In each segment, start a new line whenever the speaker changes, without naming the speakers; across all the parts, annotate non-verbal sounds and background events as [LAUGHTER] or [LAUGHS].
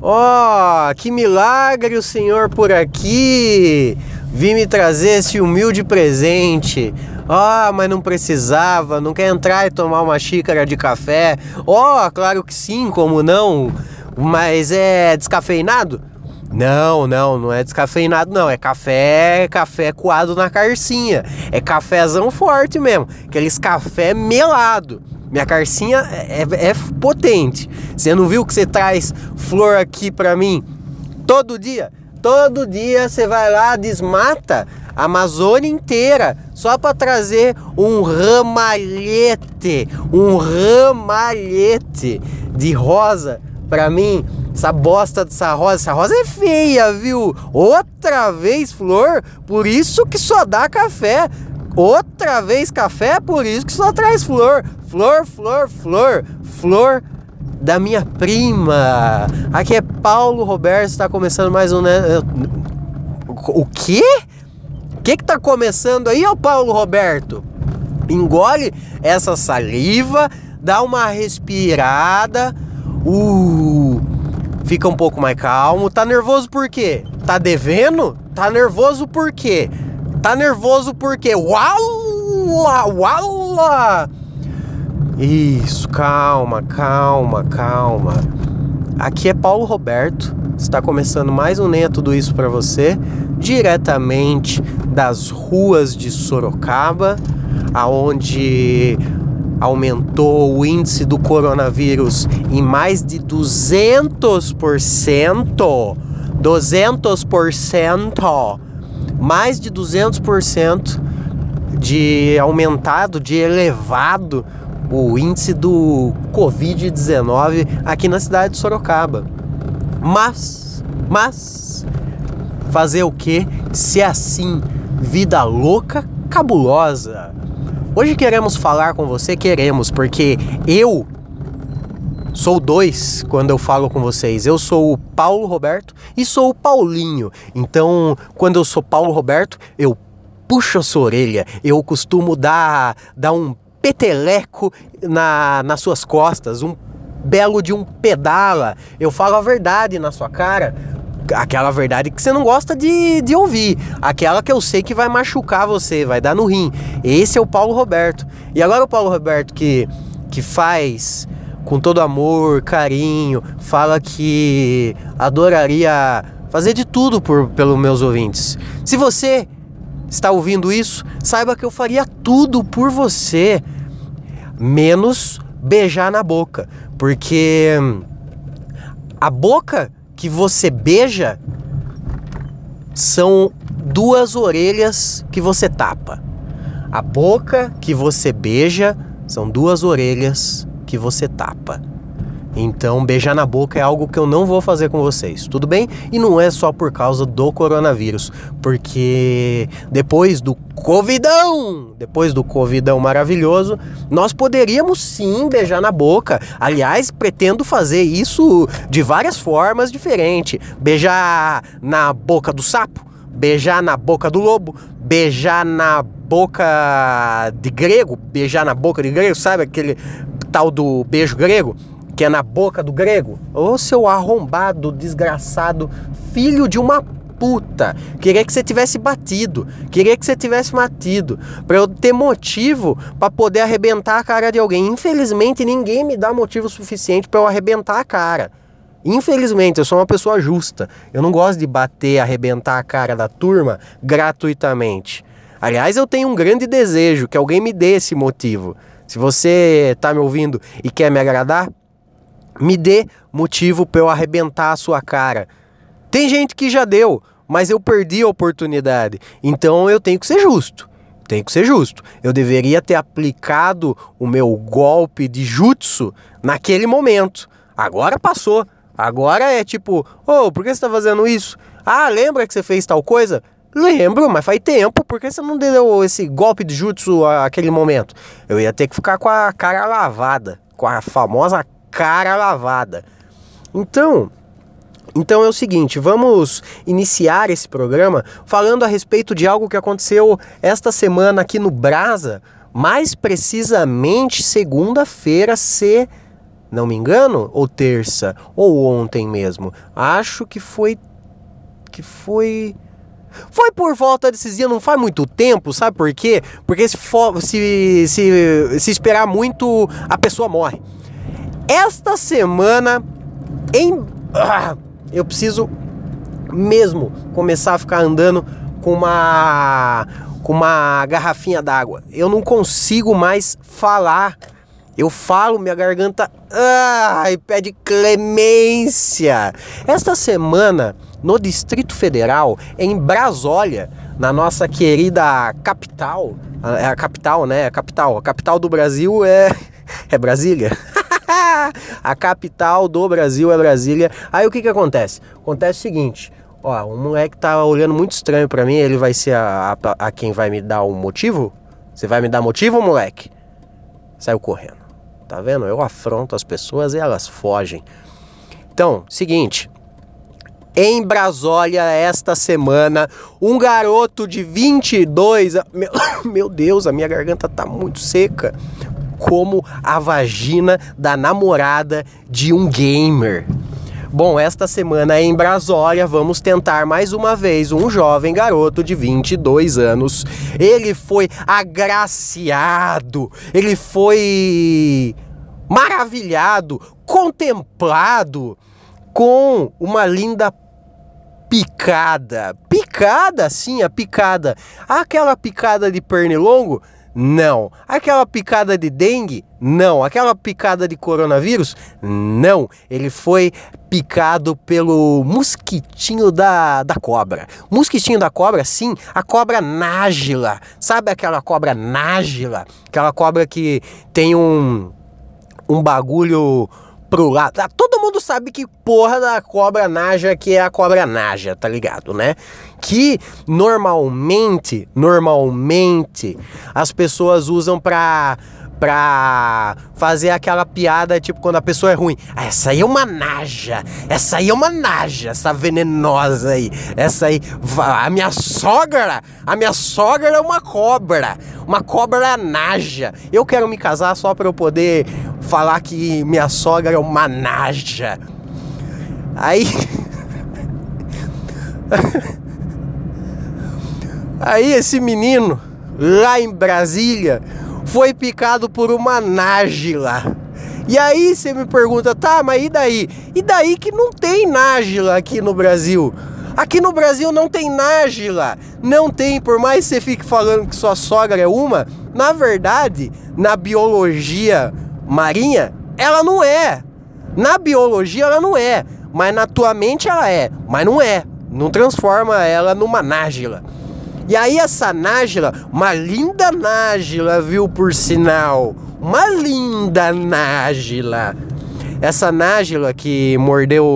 Ó, oh, que milagre o Senhor por aqui! Vim me trazer esse humilde presente. Ah, oh, mas não precisava, não quer entrar e tomar uma xícara de café? Ó, oh, claro que sim, como não? Mas é descafeinado? Não, não, não é descafeinado, não. É café, café coado na carcinha. É cafezão forte mesmo. Aqueles café melado. Minha carcinha é, é, é potente. Você não viu que você traz flor aqui pra mim todo dia? Todo dia você vai lá, desmata a Amazônia inteira só para trazer um ramalhete, um ramalhete de rosa para mim essa bosta dessa rosa, essa rosa é feia, viu? Outra vez flor, por isso que só dá café. Outra vez café, por isso que só traz flor. Flor, flor, flor, flor da minha prima. Aqui é Paulo Roberto, está começando mais um. Né? O quê? O que que tá começando aí, ó, Paulo Roberto? Engole essa saliva, dá uma respirada. Uh, fica um pouco mais calmo. Tá nervoso por quê? Tá devendo? Tá nervoso por quê? Tá nervoso por quê? Uala, uala! Isso, calma, calma, calma. Aqui é Paulo Roberto. Está começando mais um Nem é Tudo Isso para você, diretamente das ruas de Sorocaba, aonde aumentou o índice do coronavírus em mais de 200%. 200%. Mais de 200% de aumentado, de elevado o índice do Covid-19 aqui na cidade de Sorocaba. Mas, mas, fazer o que se é assim? Vida louca, cabulosa. Hoje queremos falar com você, queremos, porque eu sou dois quando eu falo com vocês. Eu sou o Paulo Roberto e sou o Paulinho. Então, quando eu sou Paulo Roberto, eu puxo a sua orelha, eu costumo dar, dar um peteleco na, nas suas costas, um belo de um pedala. Eu falo a verdade na sua cara aquela verdade que você não gosta de, de ouvir, aquela que eu sei que vai machucar você, vai dar no rim. Esse é o Paulo Roberto. E agora o Paulo Roberto que, que faz com todo amor, carinho, fala que adoraria fazer de tudo por pelos meus ouvintes. Se você está ouvindo isso, saiba que eu faria tudo por você, menos beijar na boca, porque a boca que você beija são duas orelhas que você tapa. A boca que você beija são duas orelhas que você tapa. Então, beijar na boca é algo que eu não vou fazer com vocês, tudo bem? E não é só por causa do coronavírus, porque depois do Covidão, depois do Covidão maravilhoso, nós poderíamos sim beijar na boca. Aliás, pretendo fazer isso de várias formas diferentes: beijar na boca do sapo, beijar na boca do lobo, beijar na boca de grego, beijar na boca de grego, sabe aquele tal do beijo grego? que é na boca do grego? Ô seu arrombado, desgraçado, filho de uma puta. Queria que você tivesse batido. Queria que você tivesse batido. Pra eu ter motivo para poder arrebentar a cara de alguém. Infelizmente, ninguém me dá motivo suficiente para eu arrebentar a cara. Infelizmente, eu sou uma pessoa justa. Eu não gosto de bater, arrebentar a cara da turma gratuitamente. Aliás, eu tenho um grande desejo que alguém me dê esse motivo. Se você está me ouvindo e quer me agradar, me dê motivo para eu arrebentar a sua cara. Tem gente que já deu, mas eu perdi a oportunidade. Então eu tenho que ser justo. Tenho que ser justo. Eu deveria ter aplicado o meu golpe de jutsu naquele momento. Agora passou. Agora é tipo, ô, oh, por que você está fazendo isso? Ah, lembra que você fez tal coisa? Lembro, mas faz tempo. Por que você não deu esse golpe de jutsu naquele momento? Eu ia ter que ficar com a cara lavada, com a famosa cara lavada. Então, então é o seguinte, vamos iniciar esse programa falando a respeito de algo que aconteceu esta semana aqui no Brasa, mais precisamente segunda-feira, se não me engano, ou terça, ou ontem mesmo. Acho que foi que foi foi por volta desses dias, não faz muito tempo, sabe por quê? Porque se, for, se, se, se esperar muito, a pessoa morre. Esta semana, em. Ah, eu preciso mesmo começar a ficar andando com uma com uma garrafinha d'água. Eu não consigo mais falar. Eu falo, minha garganta ai, pede clemência. Esta semana, no Distrito Federal, em Brasólia, na nossa querida capital, é a capital, né? A capital, a capital do Brasil é [LAUGHS] é Brasília. [LAUGHS] a capital do Brasil é Brasília. Aí o que que acontece? Acontece o seguinte, Ó, um moleque tá olhando muito estranho para mim, ele vai ser a, a, a, quem vai me dar o um motivo? Você vai me dar motivo, moleque? Saiu correndo. Tá vendo? Eu afronto as pessoas e elas fogem. Então, seguinte. Em Brasólia, esta semana, um garoto de 22. Meu, [COUGHS] meu Deus, a minha garganta tá muito seca. Como a vagina da namorada de um gamer. Bom, esta semana em Brasólia vamos tentar mais uma vez um jovem garoto de 22 anos. Ele foi agraciado, ele foi maravilhado, contemplado com uma linda picada. Picada, sim, a picada. Aquela picada de pernilongo não. Aquela picada de dengue? Não. Aquela picada de coronavírus? Não. Ele foi picado pelo mosquitinho da, da cobra. Mosquitinho da cobra, sim, a cobra nágila. Sabe aquela cobra nágila? Aquela cobra que tem um, um bagulho pro lado. Ah, todo mundo sabe que porra da cobra naja que é a cobra naja, tá ligado, né? Que normalmente, normalmente as pessoas usam pra pra fazer aquela piada, tipo, quando a pessoa é ruim. Ah, essa aí é uma naja. Essa aí é uma naja, essa venenosa aí. Essa aí. A minha sogra, a minha sogra é uma cobra. Uma cobra naja. Eu quero me casar só pra eu poder falar que minha sogra é uma naja. Aí. [LAUGHS] Aí esse menino, lá em Brasília, foi picado por uma nágila. E aí você me pergunta, tá, mas e daí? E daí que não tem nágila aqui no Brasil? Aqui no Brasil não tem nágila. Não tem, por mais que você fique falando que sua sogra é uma, na verdade, na biologia marinha, ela não é. Na biologia ela não é, mas na tua mente ela é, mas não é. Não transforma ela numa nágila. E aí essa Nájila, uma linda Nájila, viu, por sinal. Uma linda Nájila. Essa Nájila que mordeu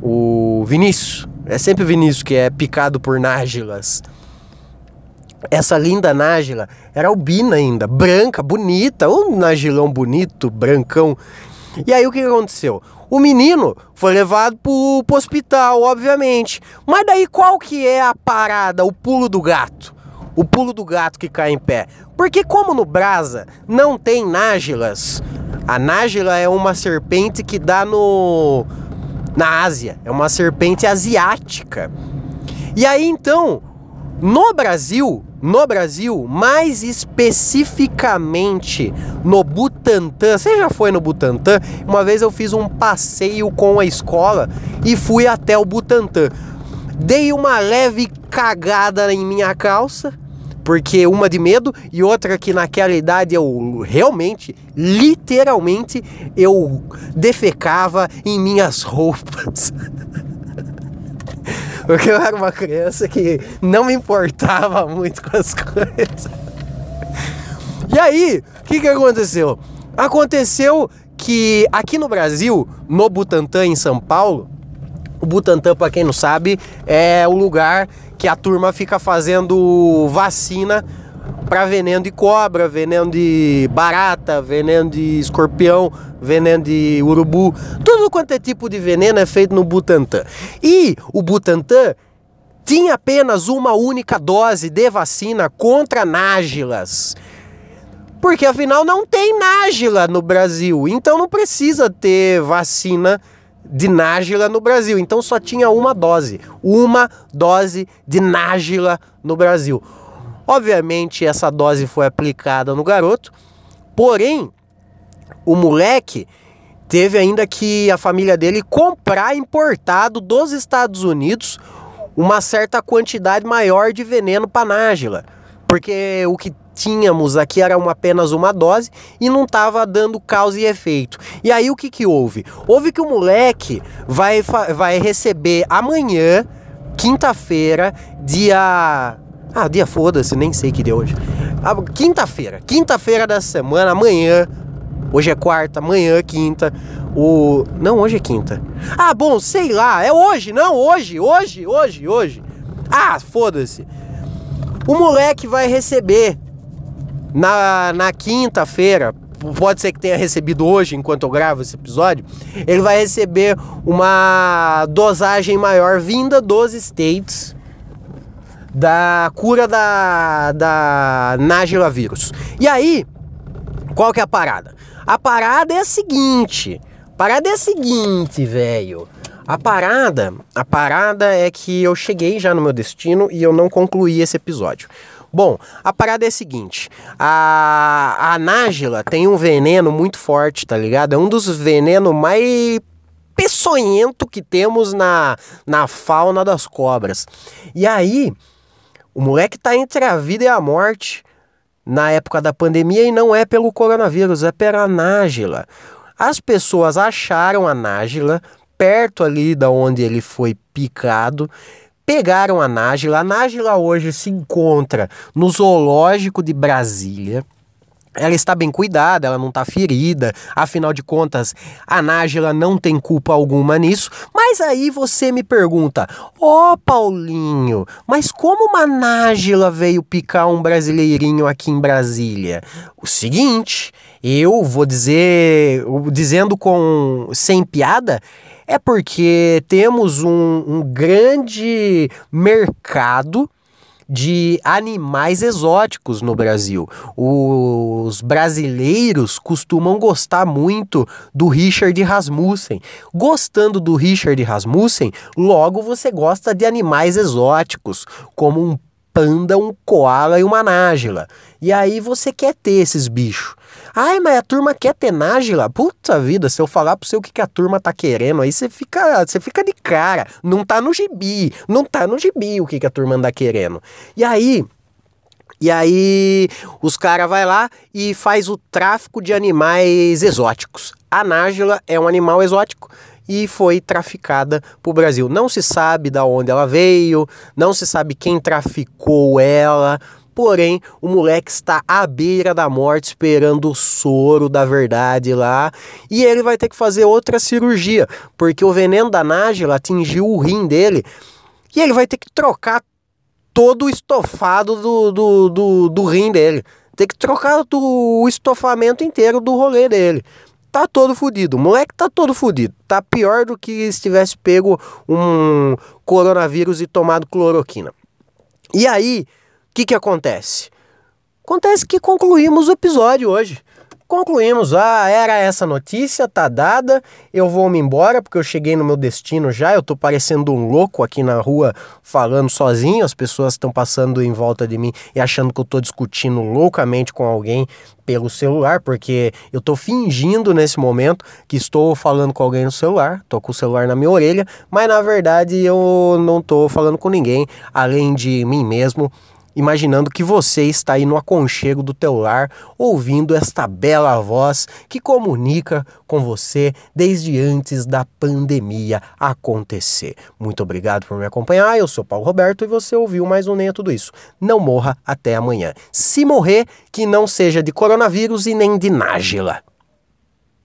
o, o Vinícius. É sempre o Vinícius que é picado por Nájilas. Essa linda Nájila era albina ainda, branca, bonita, um Nájilão bonito, brancão. E aí o que aconteceu? O menino foi levado pro, pro hospital, obviamente. Mas daí qual que é a parada, o pulo do gato? O pulo do gato que cai em pé. Porque como no Brasa não tem nágilas, a nágila é uma serpente que dá no na Ásia, é uma serpente asiática. E aí então, no Brasil, no Brasil, mais especificamente no Butantã. Você já foi no Butantã? Uma vez eu fiz um passeio com a escola e fui até o Butantã. Dei uma leve cagada em minha calça, porque uma de medo e outra que naquela idade eu realmente, literalmente, eu defecava em minhas [LAUGHS] roupas. [LAUGHS] Porque eu era uma criança que não me importava muito com as [LAUGHS] coisas. E aí, o que, que aconteceu? Aconteceu que aqui no Brasil, no Butantã, em São Paulo, o Butantã, para quem não sabe, é o lugar que a turma fica fazendo vacina para veneno de cobra, veneno de barata, veneno de escorpião, veneno de urubu. Tudo quanto é tipo de veneno é feito no Butantan. E o Butantan tinha apenas uma única dose de vacina contra nágilas. Porque afinal não tem Nájila no Brasil, então não precisa ter vacina de Nájila no Brasil. Então só tinha uma dose, uma dose de Nájila no Brasil. Obviamente essa dose foi aplicada no garoto, porém o moleque teve ainda que a família dele comprar importado dos Estados Unidos uma certa quantidade maior de veneno para porque o que tínhamos aqui era uma, apenas uma dose e não estava dando causa e efeito. E aí o que que houve? Houve que o moleque vai, vai receber amanhã, quinta-feira, dia... Ah, dia foda-se, nem sei que dia é hoje. Ah, quinta-feira, quinta-feira da semana, amanhã, Hoje é quarta, amanhã é quinta. O. Não, hoje é quinta. Ah, bom, sei lá. É hoje, não, hoje, hoje, hoje, hoje. Ah, foda-se. O moleque vai receber na, na quinta-feira, pode ser que tenha recebido hoje, enquanto eu gravo esse episódio, ele vai receber uma dosagem maior vinda dos States da cura da, da Nagila vírus. E aí, qual que é a parada? A parada é a seguinte, a parada é a seguinte, velho. A parada, a parada é que eu cheguei já no meu destino e eu não concluí esse episódio. Bom, a parada é a seguinte: a, a Nájila tem um veneno muito forte, tá ligado? É um dos venenos mais peçonhento que temos na, na fauna das cobras. E aí, o moleque tá entre a vida e a morte na época da pandemia e não é pelo coronavírus, é pela Nájila. As pessoas acharam a Nájila perto ali da onde ele foi picado pegaram a Nájila. A Nájila hoje se encontra no Zoológico de Brasília. Ela está bem cuidada, ela não está ferida, afinal de contas, a Nájila não tem culpa alguma nisso. Mas aí você me pergunta: Ó oh, Paulinho, mas como uma Nájila veio picar um brasileirinho aqui em Brasília? O seguinte, eu vou dizer, dizendo com sem piada, é porque temos um, um grande mercado de animais exóticos no Brasil. Os brasileiros costumam gostar muito do Richard Rasmussen. Gostando do Richard Rasmussen, logo você gosta de animais exóticos, como um panda, um koala e uma nájila. E aí você quer ter esses bichos. Ai, mas a turma quer ter nájila? Puta vida, se eu falar pro você o que, que a turma tá querendo, aí você fica, você fica de cara. Não tá no gibi, não tá no gibi o que, que a turma anda querendo. E aí, e aí os caras vai lá e faz o tráfico de animais exóticos. A nájila é um animal exótico e foi traficada para o Brasil. Não se sabe da onde ela veio, não se sabe quem traficou ela. Porém, o moleque está à beira da morte, esperando o soro da verdade lá. E ele vai ter que fazer outra cirurgia, porque o veneno da Nájila atingiu o rim dele. E ele vai ter que trocar todo o estofado do, do, do, do rim dele. Tem que trocar o estofamento inteiro do rolê dele tá todo fudido. O moleque tá todo fudido. Tá pior do que se tivesse pego um coronavírus e tomado cloroquina. E aí, que que acontece? Acontece que concluímos o episódio hoje concluímos. Ah, era essa notícia, tá dada. Eu vou me embora porque eu cheguei no meu destino já. Eu tô parecendo um louco aqui na rua falando sozinho. As pessoas estão passando em volta de mim e achando que eu tô discutindo loucamente com alguém pelo celular, porque eu tô fingindo nesse momento que estou falando com alguém no celular, tô com o celular na minha orelha, mas na verdade eu não tô falando com ninguém além de mim mesmo imaginando que você está aí no aconchego do teu lar, ouvindo esta bela voz que comunica com você desde antes da pandemia acontecer. Muito obrigado por me acompanhar. Eu sou Paulo Roberto e você ouviu mais um Nem Tudo Isso. Não morra até amanhã. Se morrer, que não seja de coronavírus e nem de nágila.